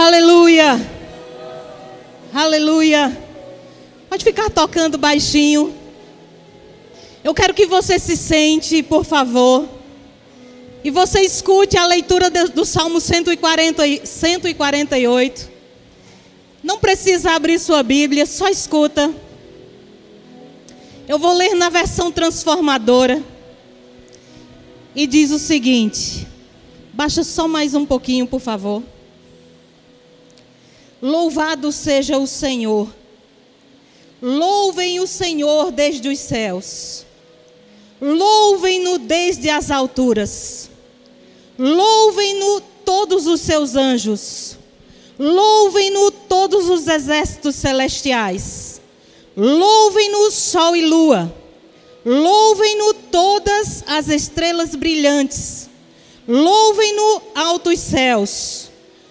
Aleluia. Aleluia. Pode ficar tocando baixinho. Eu quero que você se sente, por favor. E você escute a leitura do Salmo 140, 148. Não precisa abrir sua Bíblia, só escuta. Eu vou ler na versão transformadora. E diz o seguinte: baixa só mais um pouquinho, por favor. Louvado seja o Senhor. Louvem o Senhor desde os céus. Louvem-no desde as alturas. Louvem-no todos os seus anjos. Louvem-no todos os exércitos celestiais. Louvem-no sol e lua. Louvem-no todas as estrelas brilhantes. Louvem-no altos céus.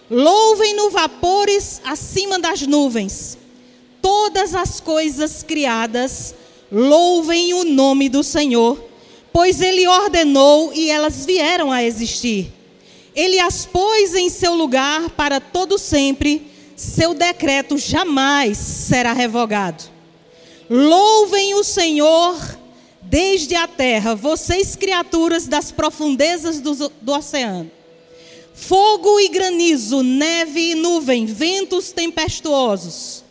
Louvem-no vapores acima das nuvens. Todas as coisas criadas, louvem o nome do Senhor, pois ele ordenou e elas vieram a existir. Ele as pôs em seu lugar para todo sempre, seu decreto jamais será revogado. Louvem o Senhor desde a terra, vocês criaturas das profundezas do, do oceano. Fogo e granizo, neve e nuvem, ventos tempestuosos.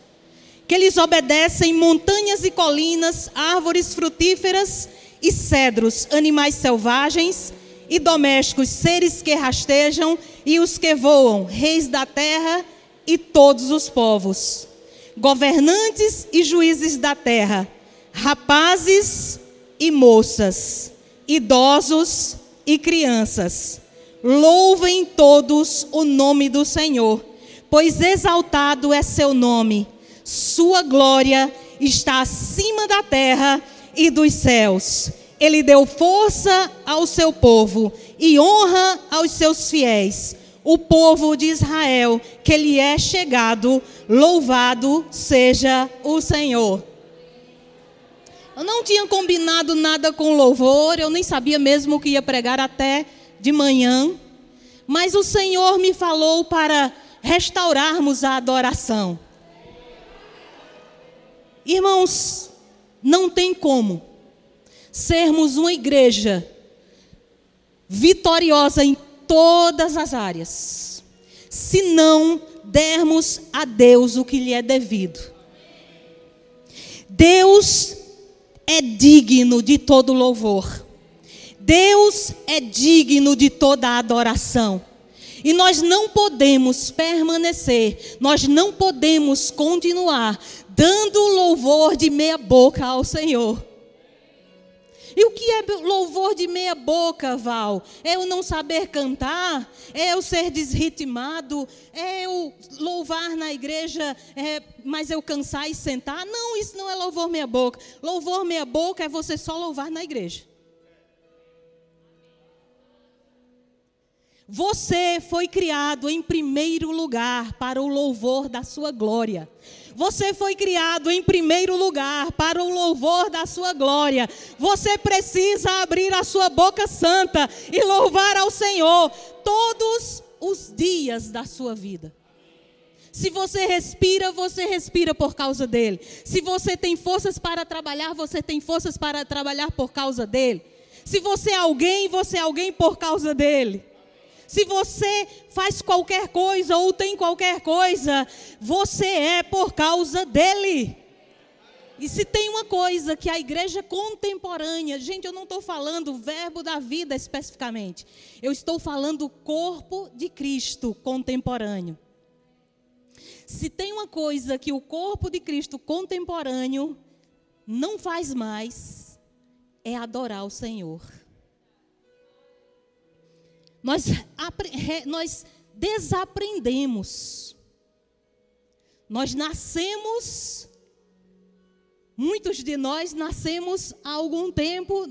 Que lhes obedecem montanhas e colinas, árvores frutíferas e cedros, animais selvagens e domésticos, seres que rastejam e os que voam, reis da terra e todos os povos, governantes e juízes da terra, rapazes e moças, idosos e crianças Louvem todos o nome do Senhor, pois exaltado é seu nome. Sua glória está acima da terra e dos céus. Ele deu força ao seu povo e honra aos seus fiéis. O povo de Israel, que lhe é chegado, louvado seja o Senhor. Eu não tinha combinado nada com louvor, eu nem sabia mesmo o que ia pregar até de manhã, mas o Senhor me falou para restaurarmos a adoração. Irmãos, não tem como sermos uma igreja vitoriosa em todas as áreas, se não dermos a Deus o que lhe é devido. Deus é digno de todo louvor. Deus é digno de toda a adoração. E nós não podemos permanecer, nós não podemos continuar dando louvor de meia boca ao Senhor. E o que é louvor de meia boca, Val? É eu não saber cantar? É eu ser desritimado? É eu louvar na igreja, é, mas eu cansar e sentar? Não, isso não é louvor meia boca. Louvor meia boca é você só louvar na igreja. Você foi criado em primeiro lugar para o louvor da sua glória. Você foi criado em primeiro lugar para o louvor da sua glória. Você precisa abrir a sua boca santa e louvar ao Senhor todos os dias da sua vida. Se você respira, você respira por causa dele. Se você tem forças para trabalhar, você tem forças para trabalhar por causa dele. Se você é alguém, você é alguém por causa dele. Se você faz qualquer coisa ou tem qualquer coisa, você é por causa dele. E se tem uma coisa que a igreja contemporânea, gente, eu não estou falando o verbo da vida especificamente, eu estou falando o corpo de Cristo contemporâneo. Se tem uma coisa que o corpo de Cristo contemporâneo não faz mais, é adorar o Senhor. Nós, nós desaprendemos. Nós nascemos, muitos de nós nascemos há algum tempo,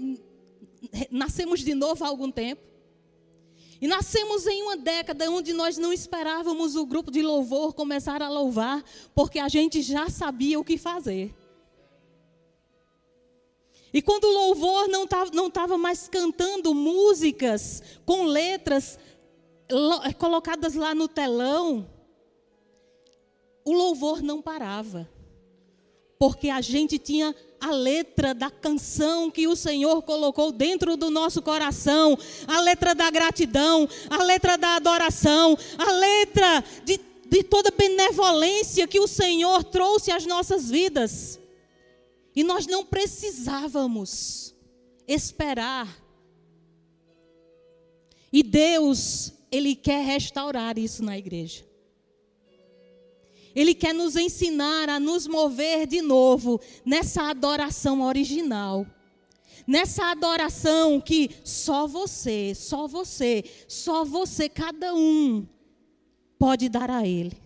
nascemos de novo há algum tempo. E nascemos em uma década onde nós não esperávamos o grupo de louvor começar a louvar, porque a gente já sabia o que fazer. E quando o louvor não estava não tava mais cantando músicas com letras colocadas lá no telão, o louvor não parava. Porque a gente tinha a letra da canção que o Senhor colocou dentro do nosso coração, a letra da gratidão, a letra da adoração, a letra de, de toda benevolência que o Senhor trouxe às nossas vidas. E nós não precisávamos esperar. E Deus, Ele quer restaurar isso na igreja. Ele quer nos ensinar a nos mover de novo nessa adoração original. Nessa adoração que só você, só você, só você, cada um pode dar a Ele.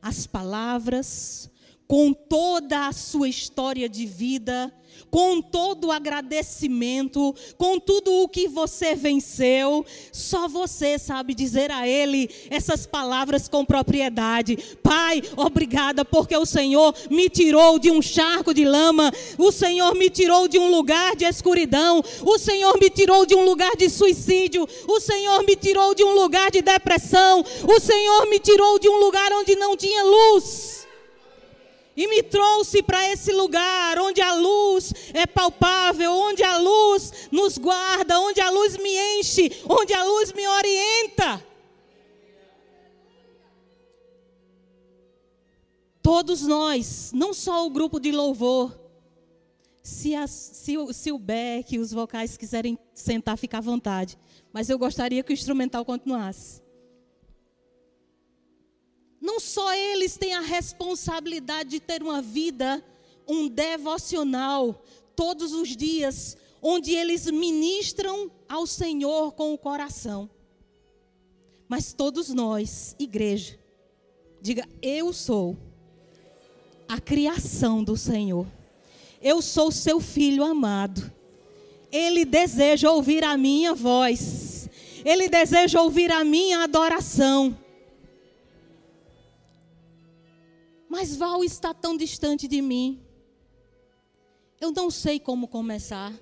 As palavras, com toda a sua história de vida, com todo o agradecimento, com tudo o que você venceu, só você sabe dizer a Ele essas palavras com propriedade. Pai, obrigada, porque o Senhor me tirou de um charco de lama, o Senhor me tirou de um lugar de escuridão, o Senhor me tirou de um lugar de suicídio, o Senhor me tirou de um lugar de depressão, o Senhor me tirou de um lugar onde não tinha luz e me trouxe para esse lugar onde a luz é palpável, onde a luz nos guarda, onde a luz me enche, onde a luz me orienta. Todos nós, não só o grupo de louvor, se, as, se, se o Beck e os vocais quiserem sentar, fica à vontade. Mas eu gostaria que o instrumental continuasse. Não só eles têm a responsabilidade de ter uma vida, um devocional, todos os dias, onde eles ministram ao Senhor com o coração. Mas todos nós, igreja, diga: Eu sou a criação do Senhor. Eu sou seu filho amado. Ele deseja ouvir a minha voz. Ele deseja ouvir a minha adoração. Mas Val está tão distante de mim. Eu não sei como começar.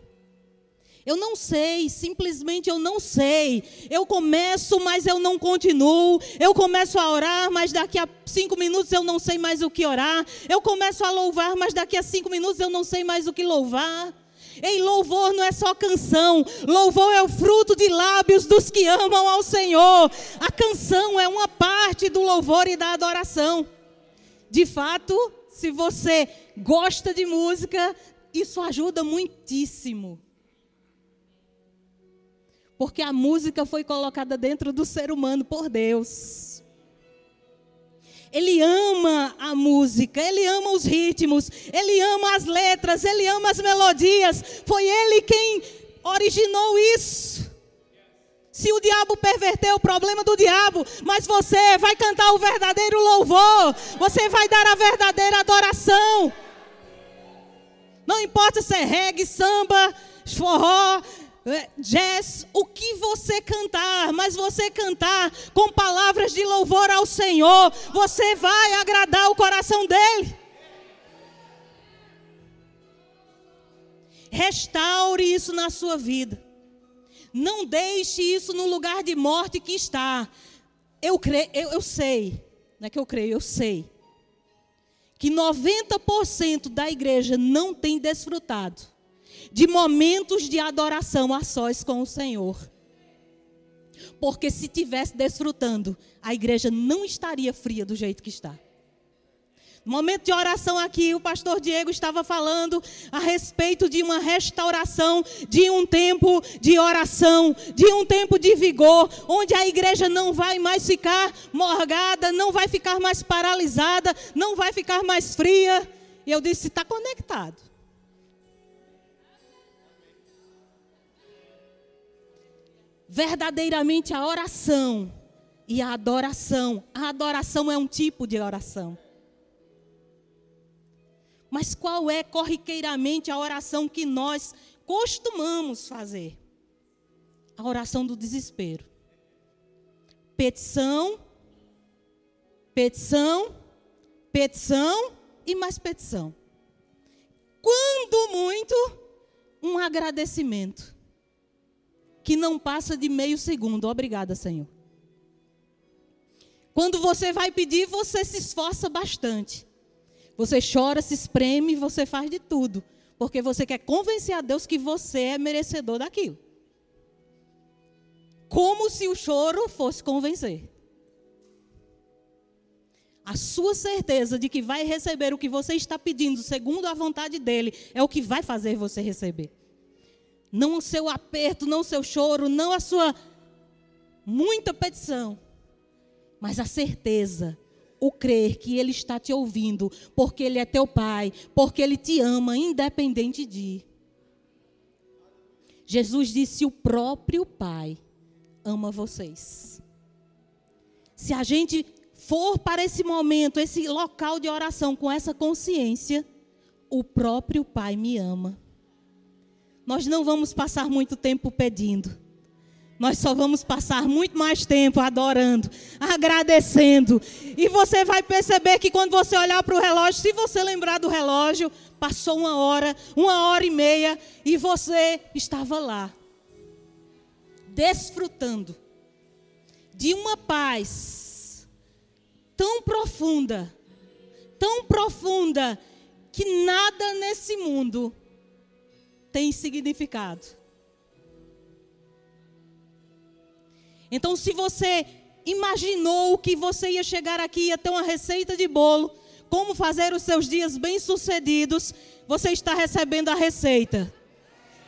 Eu não sei, simplesmente eu não sei. Eu começo, mas eu não continuo. Eu começo a orar, mas daqui a cinco minutos eu não sei mais o que orar. Eu começo a louvar, mas daqui a cinco minutos eu não sei mais o que louvar. Ei, louvor não é só canção, louvor é o fruto de lábios dos que amam ao Senhor. A canção é uma parte do louvor e da adoração. De fato, se você gosta de música, isso ajuda muitíssimo. Porque a música foi colocada dentro do ser humano por Deus. Ele ama a música, ele ama os ritmos, ele ama as letras, ele ama as melodias. Foi ele quem originou isso. Se o diabo perverter o problema do diabo, mas você vai cantar o verdadeiro louvor, você vai dar a verdadeira adoração. Não importa se é reggae, samba, forró, é, jazz, o que você cantar, mas você cantar com palavras de louvor ao Senhor, você vai agradar o coração dele. Restaure isso na sua vida. Não deixe isso no lugar de morte que está. Eu, creio, eu, eu sei, não é que eu creio, eu sei. Que 90% da igreja não tem desfrutado de momentos de adoração a sós com o Senhor. Porque se tivesse desfrutando, a igreja não estaria fria do jeito que está. Momento de oração aqui, o pastor Diego estava falando a respeito de uma restauração, de um tempo de oração, de um tempo de vigor, onde a igreja não vai mais ficar morgada, não vai ficar mais paralisada, não vai ficar mais fria. E eu disse: está conectado. Verdadeiramente a oração e a adoração. A adoração é um tipo de oração. Mas qual é corriqueiramente a oração que nós costumamos fazer? A oração do desespero. Petição, petição, petição e mais petição. Quando muito, um agradecimento que não passa de meio segundo. Obrigada, Senhor. Quando você vai pedir, você se esforça bastante. Você chora, se espreme, você faz de tudo. Porque você quer convencer a Deus que você é merecedor daquilo. Como se o choro fosse convencer. A sua certeza de que vai receber o que você está pedindo, segundo a vontade dele, é o que vai fazer você receber. Não o seu aperto, não o seu choro, não a sua muita petição, mas a certeza, o crer que ele está te ouvindo, porque ele é teu pai, porque ele te ama, independente de. Jesus disse: o próprio pai ama vocês. Se a gente for para esse momento, esse local de oração com essa consciência, o próprio Pai me ama. Nós não vamos passar muito tempo pedindo. Nós só vamos passar muito mais tempo adorando, agradecendo. E você vai perceber que quando você olhar para o relógio, se você lembrar do relógio, passou uma hora, uma hora e meia, e você estava lá, desfrutando de uma paz tão profunda, tão profunda, que nada nesse mundo tem significado. Então, se você imaginou que você ia chegar aqui ia ter uma receita de bolo, como fazer os seus dias bem-sucedidos, você está recebendo a receita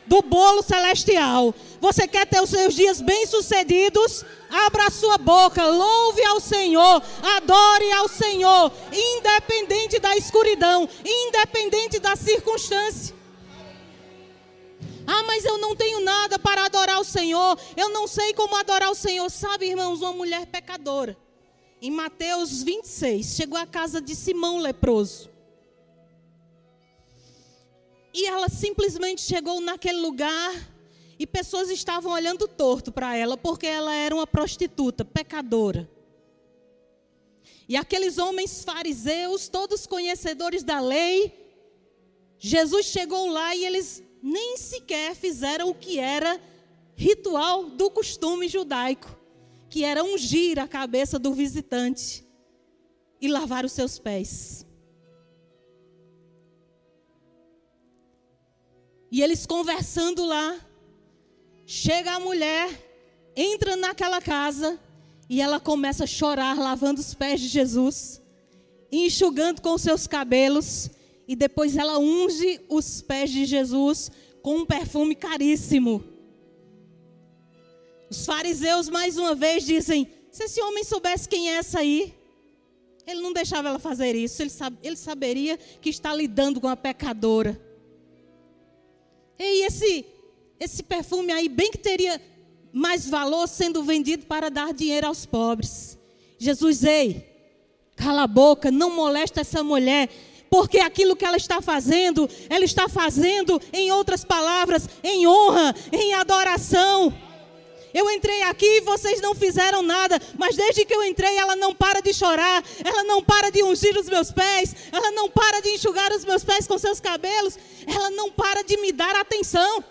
do bolo celestial. Você quer ter os seus dias bem-sucedidos? Abra a sua boca, louve ao Senhor, adore ao Senhor, independente da escuridão, independente da circunstância. Ah, mas eu não tenho nada para adorar o Senhor, eu não sei como adorar o Senhor. Sabe, irmãos, uma mulher pecadora, em Mateus 26, chegou à casa de Simão leproso. E ela simplesmente chegou naquele lugar e pessoas estavam olhando torto para ela porque ela era uma prostituta, pecadora. E aqueles homens fariseus, todos conhecedores da lei, Jesus chegou lá e eles nem sequer fizeram o que era ritual do costume judaico, que era ungir a cabeça do visitante e lavar os seus pés. E eles conversando lá. Chega a mulher, entra naquela casa e ela começa a chorar, lavando os pés de Jesus, enxugando com seus cabelos. E depois ela unge os pés de Jesus com um perfume caríssimo. Os fariseus, mais uma vez, dizem: se esse homem soubesse quem é essa aí, ele não deixava ela fazer isso, ele, ele saberia que está lidando com a pecadora. E esse, esse perfume aí, bem que teria mais valor sendo vendido para dar dinheiro aos pobres. Jesus, ei, cala a boca, não molesta essa mulher, porque aquilo que ela está fazendo, ela está fazendo, em outras palavras, em honra, em adoração. Eu entrei aqui e vocês não fizeram nada, mas desde que eu entrei, ela não para de chorar, ela não para de ungir os meus pés, ela não para de enxugar os meus pés com seus cabelos, ela não para de me dar atenção.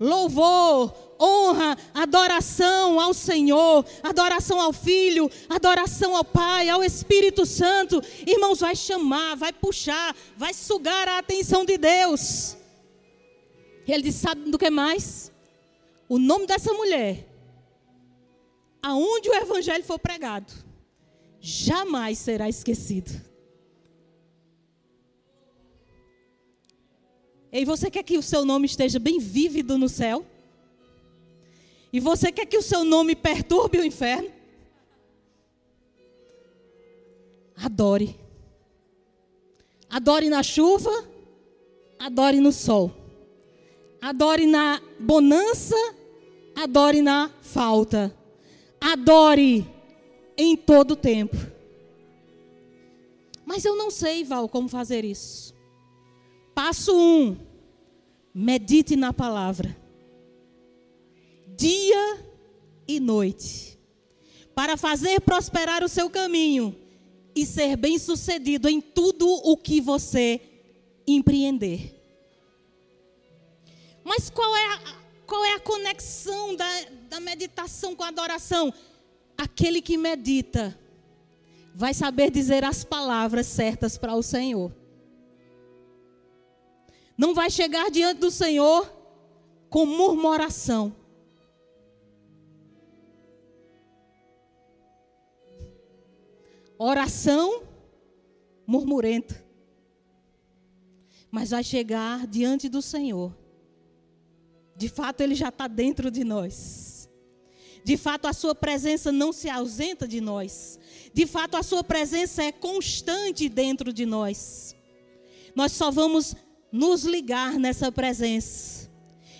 Louvor, honra, adoração ao Senhor, adoração ao Filho, adoração ao Pai, ao Espírito Santo. Irmãos, vai chamar, vai puxar, vai sugar a atenção de Deus. Ele disse: sabe do que mais? o nome dessa mulher, aonde o evangelho for pregado, jamais será esquecido. E você quer que o seu nome esteja bem vívido no céu? E você quer que o seu nome perturbe o inferno? Adore. Adore na chuva, adore no sol. Adore na bonança, adore na falta. Adore em todo tempo. Mas eu não sei, Val, como fazer isso. Passo um: medite na palavra, dia e noite, para fazer prosperar o seu caminho e ser bem-sucedido em tudo o que você empreender. Mas qual é a, qual é a conexão da, da meditação com a adoração? aquele que medita vai saber dizer as palavras certas para o Senhor. Não vai chegar diante do Senhor com murmuração. Oração murmurenta. Mas vai chegar diante do Senhor. De fato, Ele já está dentro de nós. De fato, a Sua presença não se ausenta de nós. De fato, a Sua presença é constante dentro de nós. Nós só vamos nos ligar nessa presença.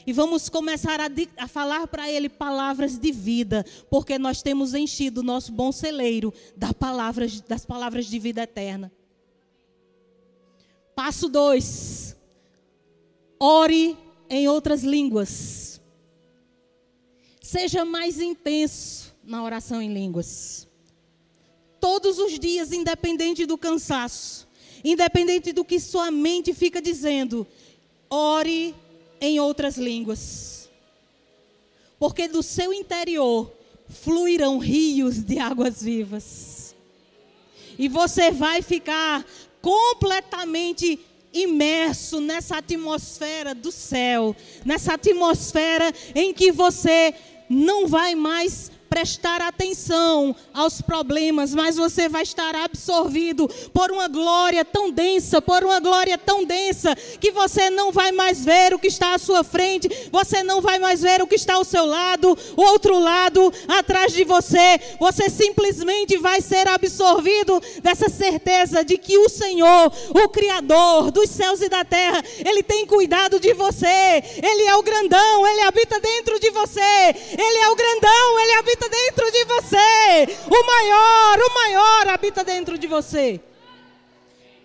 E vamos começar a, a falar para Ele palavras de vida, porque nós temos enchido o nosso bom celeiro das palavras, das palavras de vida eterna. Passo 2. Ore em outras línguas. Seja mais intenso na oração em línguas. Todos os dias, independente do cansaço. Independente do que sua mente fica dizendo, ore em outras línguas. Porque do seu interior fluirão rios de águas vivas. E você vai ficar completamente imerso nessa atmosfera do céu, nessa atmosfera em que você não vai mais prestar atenção aos problemas, mas você vai estar absorvido por uma glória tão densa, por uma glória tão densa, que você não vai mais ver o que está à sua frente, você não vai mais ver o que está ao seu lado, o outro lado, atrás de você. Você simplesmente vai ser absorvido dessa certeza de que o Senhor, o Criador dos céus e da terra, Ele tem cuidado de você. Ele é o grandão, Ele habita dentro de você. Ele é o grandão, Ele habita habita dentro de você. O maior, o maior habita dentro de você.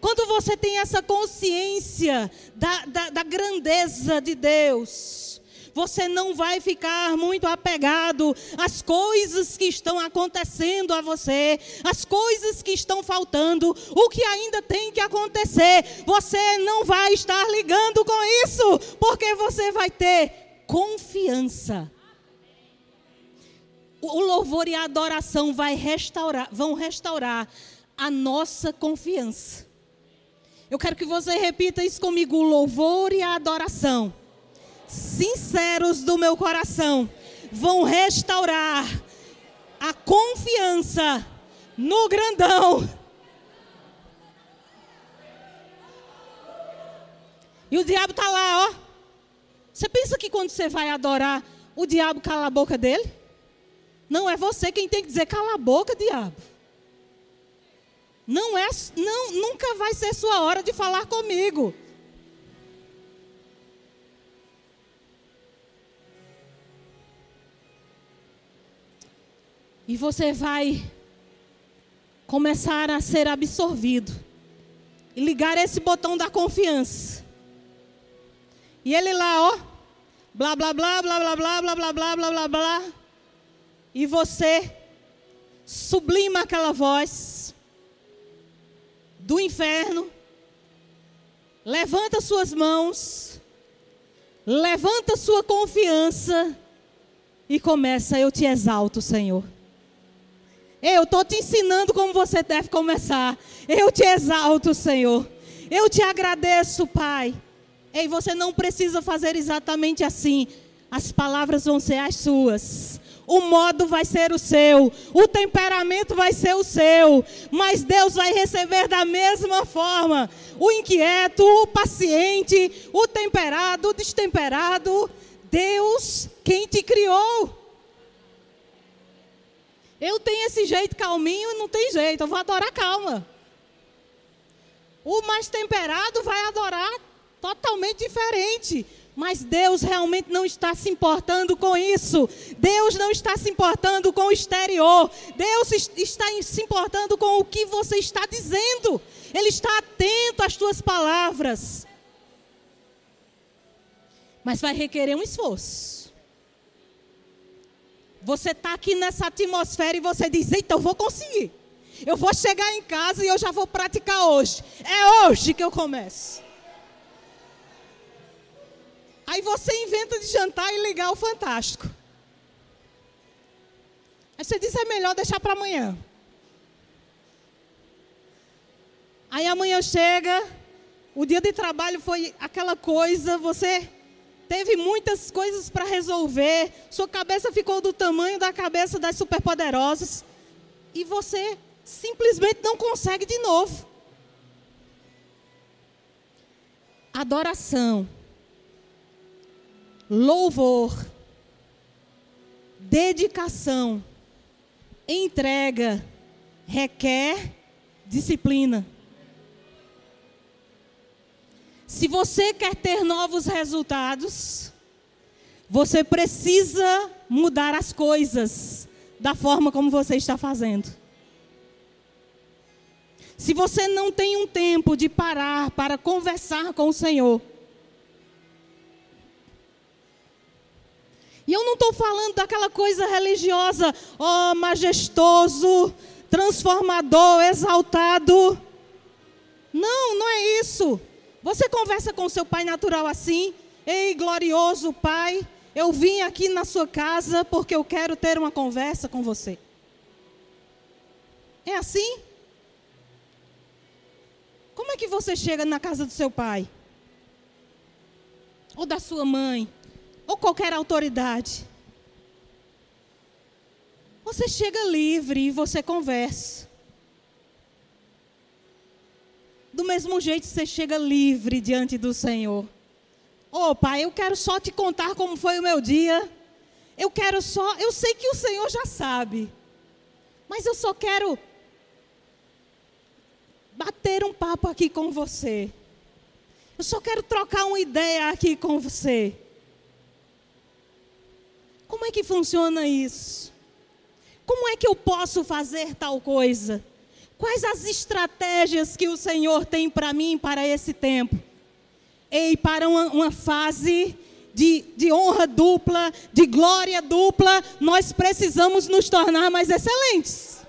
Quando você tem essa consciência da, da, da grandeza de Deus, você não vai ficar muito apegado às coisas que estão acontecendo a você, às coisas que estão faltando, o que ainda tem que acontecer. Você não vai estar ligando com isso, porque você vai ter confiança o louvor e a adoração vai restaurar, vão restaurar a nossa confiança. Eu quero que você repita isso comigo: o louvor e a adoração, sinceros do meu coração, vão restaurar a confiança no grandão. E o diabo está lá, ó. Você pensa que quando você vai adorar, o diabo cala a boca dele? Não é você quem tem que dizer cala a boca, diabo. Não é, não, nunca vai ser sua hora de falar comigo. E você vai começar a ser absorvido e ligar esse botão da confiança. E ele lá, ó, blá blá blá blá blá blá blá blá blá blá blá blá e você sublima aquela voz do inferno, levanta suas mãos, levanta sua confiança e começa: Eu te exalto, Senhor. Eu estou te ensinando como você deve começar. Eu te exalto, Senhor. Eu te agradeço, Pai. E você não precisa fazer exatamente assim. As palavras vão ser as suas o modo vai ser o seu, o temperamento vai ser o seu, mas Deus vai receber da mesma forma o inquieto, o paciente, o temperado, o destemperado. Deus, quem te criou. Eu tenho esse jeito calminho, não tem jeito, eu vou adorar calma. O mais temperado vai adorar totalmente diferente. Mas Deus realmente não está se importando com isso. Deus não está se importando com o exterior. Deus está se importando com o que você está dizendo. Ele está atento às tuas palavras. Mas vai requerer um esforço. Você está aqui nessa atmosfera e você diz: Eita, eu vou conseguir. Eu vou chegar em casa e eu já vou praticar hoje. É hoje que eu começo. Aí você inventa de jantar e ligar o Fantástico. Aí você diz, é melhor deixar para amanhã. Aí amanhã chega, o dia de trabalho foi aquela coisa, você teve muitas coisas para resolver, sua cabeça ficou do tamanho da cabeça das superpoderosas e você simplesmente não consegue de novo. Adoração, louvor, dedicação, entrega, requer disciplina. Se você quer ter novos resultados, você precisa mudar as coisas da forma como você está fazendo. Se você não tem um tempo de parar para conversar com o Senhor, E eu não estou falando daquela coisa religiosa, ó, oh, majestoso, transformador, exaltado. Não, não é isso. Você conversa com seu pai natural assim? Ei, glorioso pai, eu vim aqui na sua casa porque eu quero ter uma conversa com você. É assim? Como é que você chega na casa do seu pai? Ou da sua mãe? Ou qualquer autoridade? Você chega livre e você conversa. Do mesmo jeito você chega livre diante do Senhor. Ô oh, pai, eu quero só te contar como foi o meu dia. Eu quero só, eu sei que o Senhor já sabe. Mas eu só quero bater um papo aqui com você. Eu só quero trocar uma ideia aqui com você. É que funciona isso? Como é que eu posso fazer tal coisa? Quais as estratégias que o Senhor tem para mim para esse tempo? Ei, para uma, uma fase de, de honra dupla, de glória dupla, nós precisamos nos tornar mais excelentes.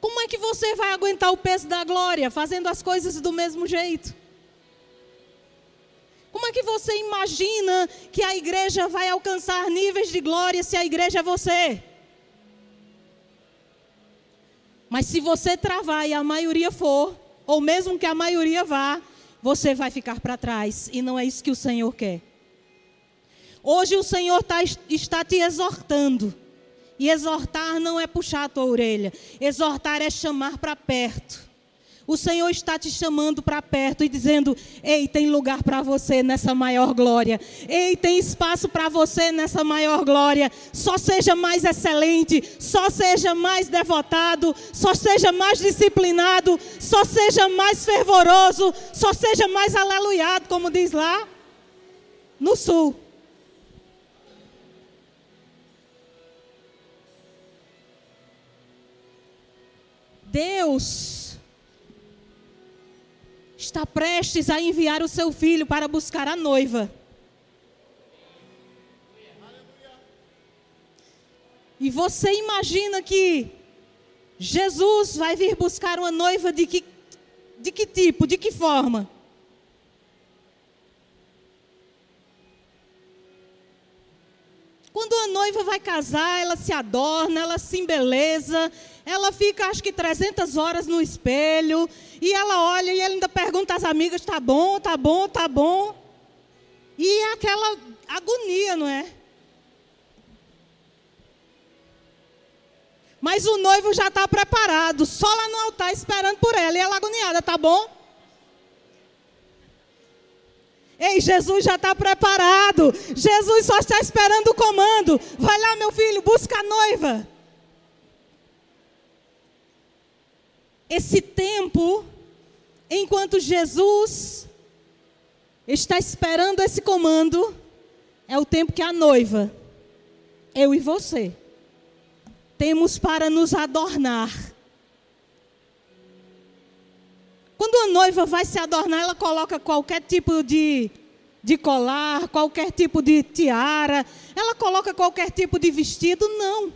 Como é que você vai aguentar o peso da glória fazendo as coisas do mesmo jeito? Como é que você imagina que a igreja vai alcançar níveis de glória se a igreja é você? Mas se você travar e a maioria for, ou mesmo que a maioria vá, você vai ficar para trás. E não é isso que o Senhor quer. Hoje o Senhor tá, está te exortando. E exortar não é puxar a tua orelha. Exortar é chamar para perto. O Senhor está te chamando para perto e dizendo: Ei, tem lugar para você nessa maior glória. Ei, tem espaço para você nessa maior glória. Só seja mais excelente, só seja mais devotado, só seja mais disciplinado, só seja mais fervoroso, só seja mais aleluiado, como diz lá no sul. Deus está prestes a enviar o seu filho para buscar a noiva. E você imagina que Jesus vai vir buscar uma noiva de que, de que tipo, de que forma? Quando a noiva vai casar, ela se adorna, ela se embeleza, ela fica acho que 300 horas no espelho, e ela olha e ela ainda pergunta às amigas: tá bom, tá bom, tá bom. E é aquela agonia, não é? Mas o noivo já está preparado, só lá no altar esperando por ela. E ela agoniada, tá bom? Ei, Jesus já está preparado. Jesus só está esperando o comando. Vai lá, meu filho, busca a noiva. Esse tempo, enquanto Jesus está esperando esse comando, é o tempo que a noiva, eu e você, temos para nos adornar. Quando a noiva vai se adornar, ela coloca qualquer tipo de, de colar, qualquer tipo de tiara, ela coloca qualquer tipo de vestido? Não.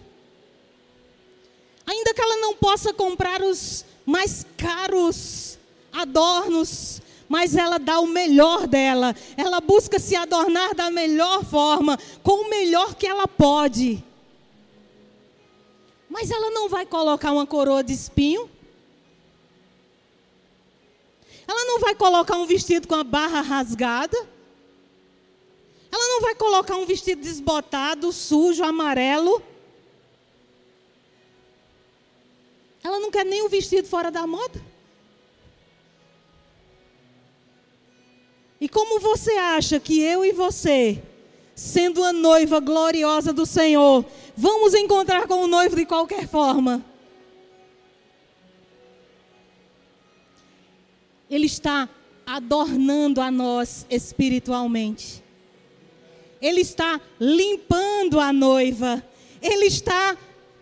Ainda que ela não possa comprar os mais caros adornos, mas ela dá o melhor dela. Ela busca se adornar da melhor forma, com o melhor que ela pode. Mas ela não vai colocar uma coroa de espinho? Ela não vai colocar um vestido com a barra rasgada? Ela não vai colocar um vestido desbotado, sujo, amarelo? Ela não quer nem um vestido fora da moda? E como você acha que eu e você, sendo a noiva gloriosa do Senhor, vamos encontrar com o noivo de qualquer forma? Ele está adornando a nós espiritualmente. Ele está limpando a noiva. Ele está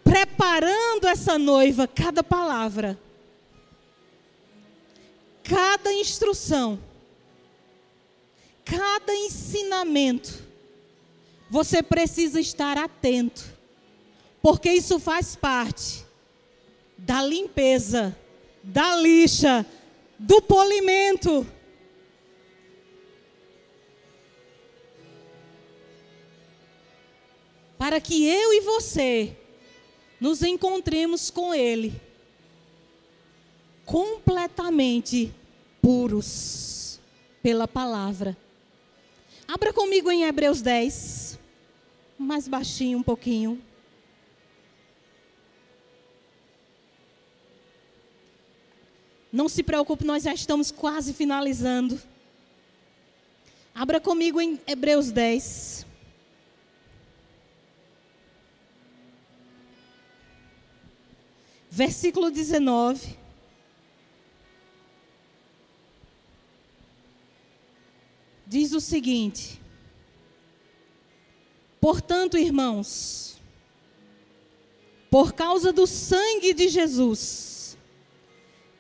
preparando essa noiva, cada palavra, cada instrução cada ensinamento, você precisa estar atento, porque isso faz parte da limpeza, da lixa, do polimento. Para que eu e você nos encontremos com Ele completamente puros pela palavra. Abra comigo em Hebreus 10. Mais baixinho um pouquinho. Não se preocupe, nós já estamos quase finalizando. Abra comigo em Hebreus 10. Versículo 19. diz o seguinte: Portanto, irmãos, por causa do sangue de Jesus,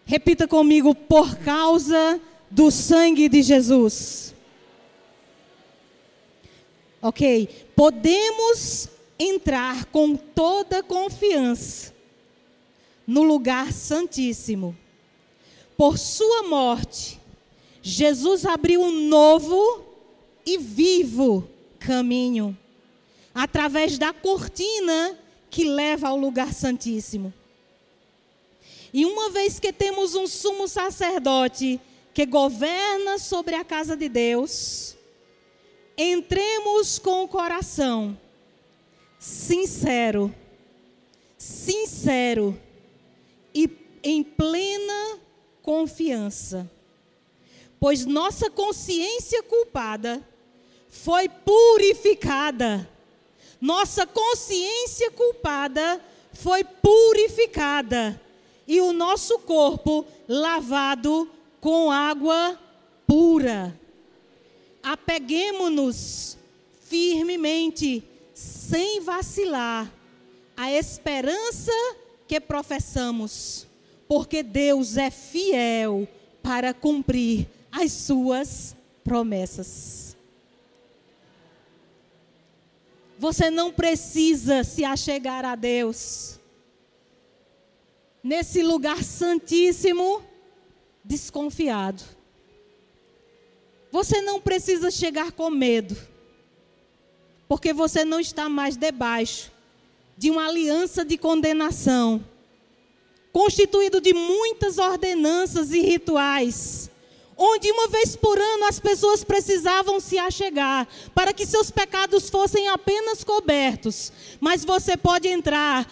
repita comigo, por causa do sangue de Jesus. Ok, podemos entrar com toda confiança no lugar santíssimo, por Sua morte Jesus abriu um novo e vivo caminho através da cortina que leva ao lugar santíssimo. E uma vez que temos um sumo sacerdote que governa sobre a casa de Deus, entremos com o coração sincero, sincero em plena confiança pois nossa consciência culpada foi purificada. Nossa consciência culpada foi purificada e o nosso corpo lavado com água pura. Apeguemos-nos firmemente, sem vacilar, à esperança que professamos, porque Deus é fiel para cumprir as suas promessas. Você não precisa se achegar a Deus nesse lugar santíssimo desconfiado. Você não precisa chegar com medo, porque você não está mais debaixo de uma aliança de condenação, constituído de muitas ordenanças e rituais onde uma vez por ano as pessoas precisavam se achegar para que seus pecados fossem apenas cobertos. Mas você pode entrar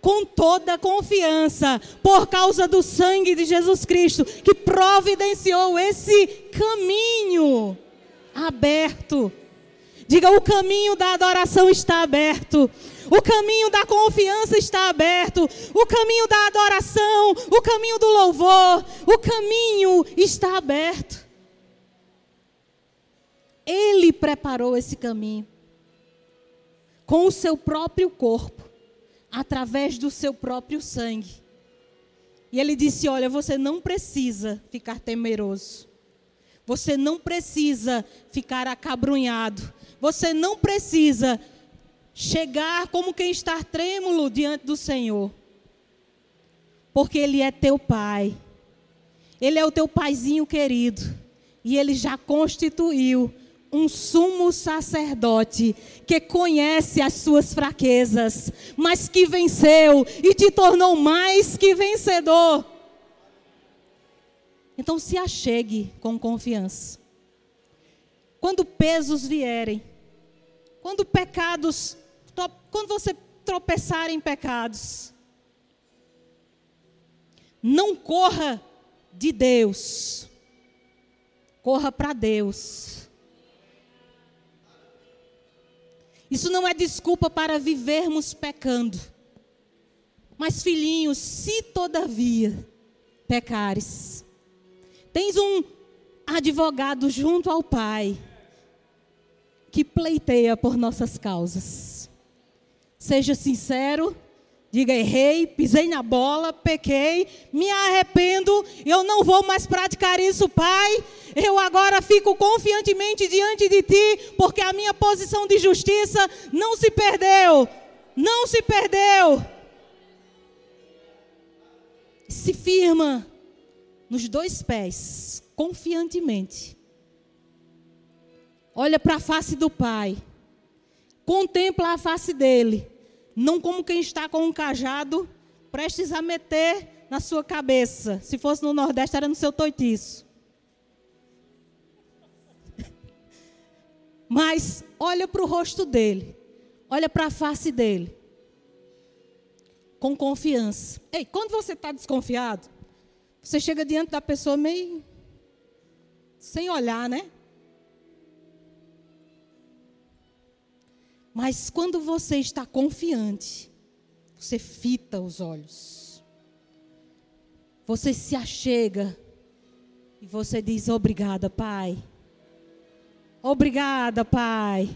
com toda confiança, por causa do sangue de Jesus Cristo, que providenciou esse caminho aberto. Diga: o caminho da adoração está aberto. O caminho da confiança está aberto. O caminho da adoração, o caminho do louvor, o caminho está aberto. Ele preparou esse caminho com o seu próprio corpo, através do seu próprio sangue. E ele disse: Olha, você não precisa ficar temeroso. Você não precisa ficar acabrunhado. Você não precisa chegar como quem está trêmulo diante do Senhor. Porque Ele é teu Pai. Ele é o teu paizinho querido. E Ele já constituiu um sumo sacerdote que conhece as suas fraquezas, mas que venceu e te tornou mais que vencedor. Então se achegue com confiança. Quando pesos vierem, quando pecados, quando você tropeçar em pecados, não corra de Deus, corra para Deus. Isso não é desculpa para vivermos pecando. Mas, filhinhos, se todavia pecares, tens um advogado junto ao Pai que pleiteia por nossas causas. Seja sincero, diga: errei, pisei na bola, pequei, me arrependo, eu não vou mais praticar isso, Pai. Eu agora fico confiantemente diante de Ti, porque a minha posição de justiça não se perdeu. Não se perdeu. Se firma nos dois pés, confiantemente. Olha para a face do Pai. Contempla a face dele. Não como quem está com um cajado prestes a meter na sua cabeça. Se fosse no Nordeste, era no seu toitiço. Mas olha para o rosto dele. Olha para a face dele. Com confiança. Ei, quando você está desconfiado, você chega diante da pessoa meio sem olhar, né? Mas quando você está confiante, você fita os olhos. Você se achega e você diz: Obrigada, Pai. Obrigada, Pai.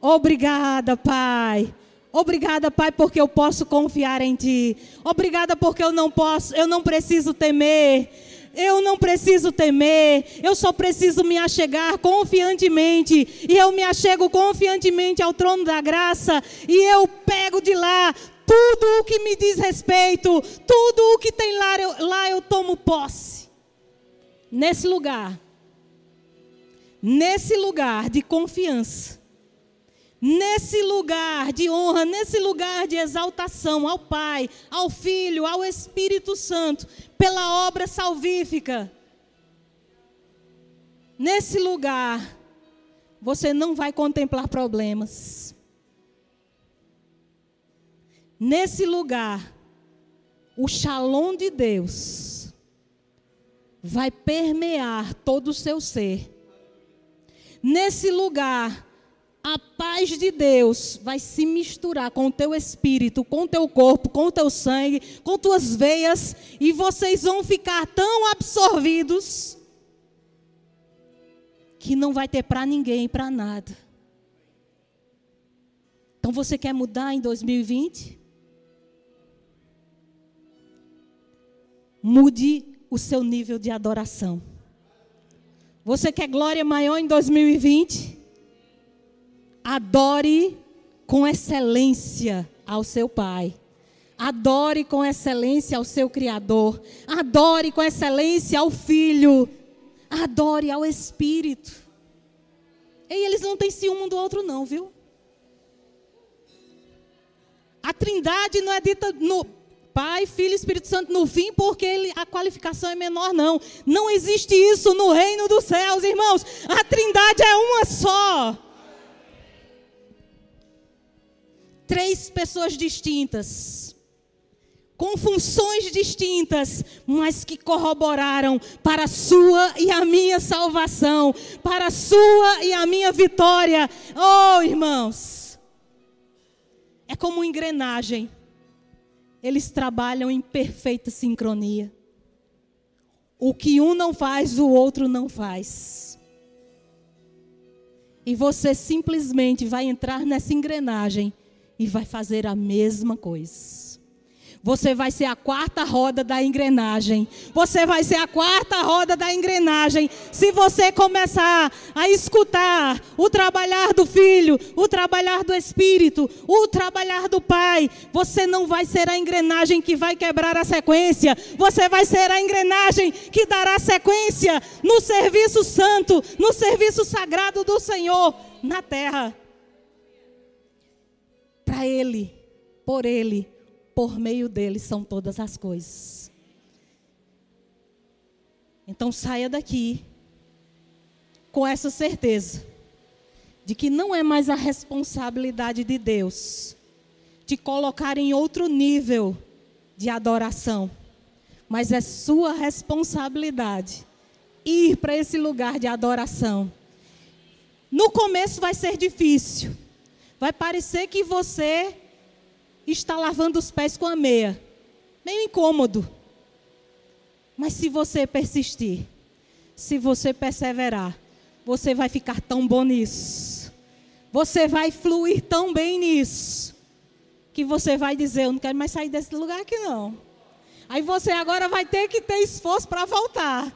Obrigada, Pai. Obrigada, Pai, porque eu posso confiar em Ti. Obrigada porque eu não posso, eu não preciso temer. Eu não preciso temer, eu só preciso me achegar confiantemente. E eu me achego confiantemente ao trono da graça. E eu pego de lá tudo o que me diz respeito, tudo o que tem lá eu, lá eu tomo posse. Nesse lugar, nesse lugar de confiança, nesse lugar de honra, nesse lugar de exaltação ao Pai, ao Filho, ao Espírito Santo, pela obra salvífica. Nesse lugar, você não vai contemplar problemas. Nesse lugar, o shalom de Deus vai permear todo o seu ser. Nesse lugar, a paz de Deus vai se misturar com o teu espírito, com o teu corpo, com o teu sangue, com tuas veias, e vocês vão ficar tão absorvidos que não vai ter para ninguém, para nada. Então você quer mudar em 2020? Mude o seu nível de adoração. Você quer glória maior em 2020? Adore com excelência ao seu Pai. Adore com excelência ao seu Criador. Adore com excelência ao Filho. Adore ao Espírito. E eles não têm ciúme um do outro, não, viu? A trindade não é dita no Pai, Filho e Espírito Santo no fim, porque ele, a qualificação é menor, não. Não existe isso no reino dos céus, irmãos. A trindade é uma só. Três pessoas distintas, com funções distintas, mas que corroboraram para a sua e a minha salvação, para a sua e a minha vitória. Oh, irmãos, é como engrenagem, eles trabalham em perfeita sincronia. O que um não faz, o outro não faz. E você simplesmente vai entrar nessa engrenagem e vai fazer a mesma coisa. Você vai ser a quarta roda da engrenagem. Você vai ser a quarta roda da engrenagem. Se você começar a escutar o trabalhar do Filho, o trabalhar do Espírito, o trabalhar do Pai, você não vai ser a engrenagem que vai quebrar a sequência. Você vai ser a engrenagem que dará sequência no serviço santo, no serviço sagrado do Senhor na terra. Para Ele, por Ele por meio dele são todas as coisas. Então saia daqui com essa certeza de que não é mais a responsabilidade de Deus te colocar em outro nível de adoração, mas é sua responsabilidade ir para esse lugar de adoração. No começo vai ser difícil, vai parecer que você está lavando os pés com a meia. Meio incômodo. Mas se você persistir, se você perseverar, você vai ficar tão bom nisso. Você vai fluir tão bem nisso. Que você vai dizer: Eu não quero mais sair desse lugar aqui, não. Aí você agora vai ter que ter esforço para voltar.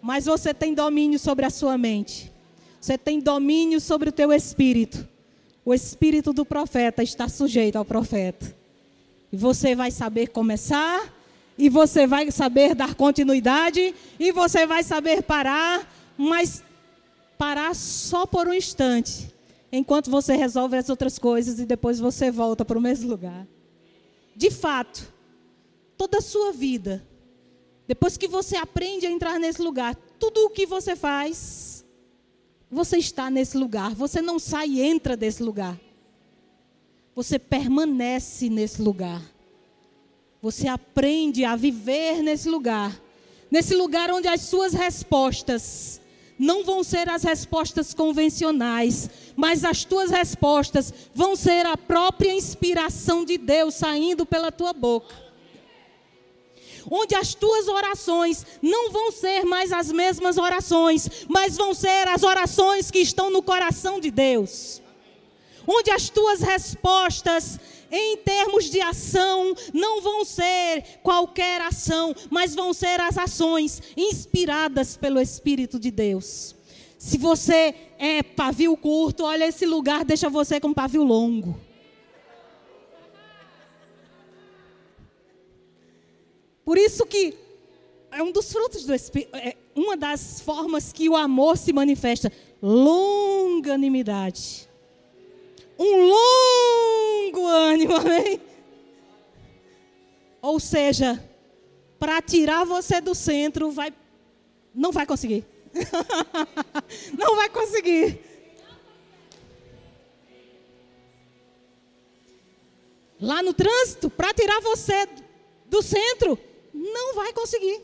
Mas você tem domínio sobre a sua mente. Você tem domínio sobre o teu espírito. O espírito do profeta está sujeito ao profeta. E você vai saber começar, e você vai saber dar continuidade, e você vai saber parar, mas parar só por um instante, enquanto você resolve as outras coisas e depois você volta para o mesmo lugar. De fato, toda a sua vida, depois que você aprende a entrar nesse lugar, tudo o que você faz você está nesse lugar. Você não sai e entra desse lugar. Você permanece nesse lugar. Você aprende a viver nesse lugar. Nesse lugar onde as suas respostas não vão ser as respostas convencionais, mas as tuas respostas vão ser a própria inspiração de Deus saindo pela tua boca onde as tuas orações não vão ser mais as mesmas orações, mas vão ser as orações que estão no coração de Deus. Onde as tuas respostas em termos de ação, não vão ser qualquer ação, mas vão ser as ações inspiradas pelo Espírito de Deus. Se você é pavio curto, olha esse lugar, deixa você com pavio longo. Por isso que é um dos frutos do Espírito, é uma das formas que o amor se manifesta, longanimidade. Um longo ânimo, amém? Ou seja, para tirar você do centro, vai não vai conseguir. não vai conseguir. Lá no trânsito, para tirar você do centro, não vai conseguir.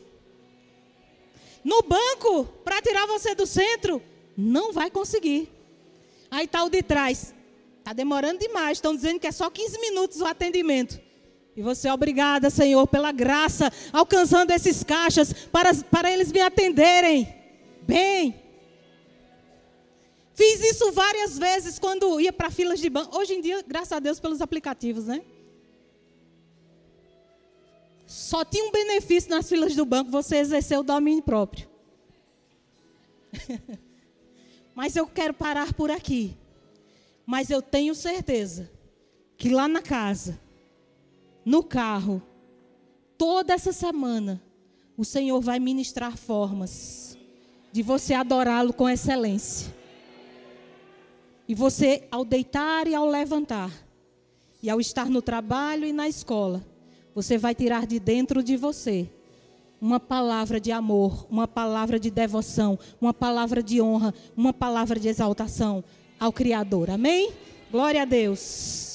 No banco, para tirar você do centro, não vai conseguir. Aí está o de trás. Está demorando demais. Estão dizendo que é só 15 minutos o atendimento. E você obrigada, Senhor, pela graça, alcançando esses caixas para, para eles me atenderem. Bem. Fiz isso várias vezes quando ia para filas de banco. Hoje em dia, graças a Deus, pelos aplicativos, né? Só tinha um benefício nas filas do banco, você exercer o domínio próprio. Mas eu quero parar por aqui. Mas eu tenho certeza que lá na casa, no carro, toda essa semana, o Senhor vai ministrar formas de você adorá-lo com excelência. E você, ao deitar e ao levantar, e ao estar no trabalho e na escola, você vai tirar de dentro de você uma palavra de amor, uma palavra de devoção, uma palavra de honra, uma palavra de exaltação ao Criador. Amém? Glória a Deus.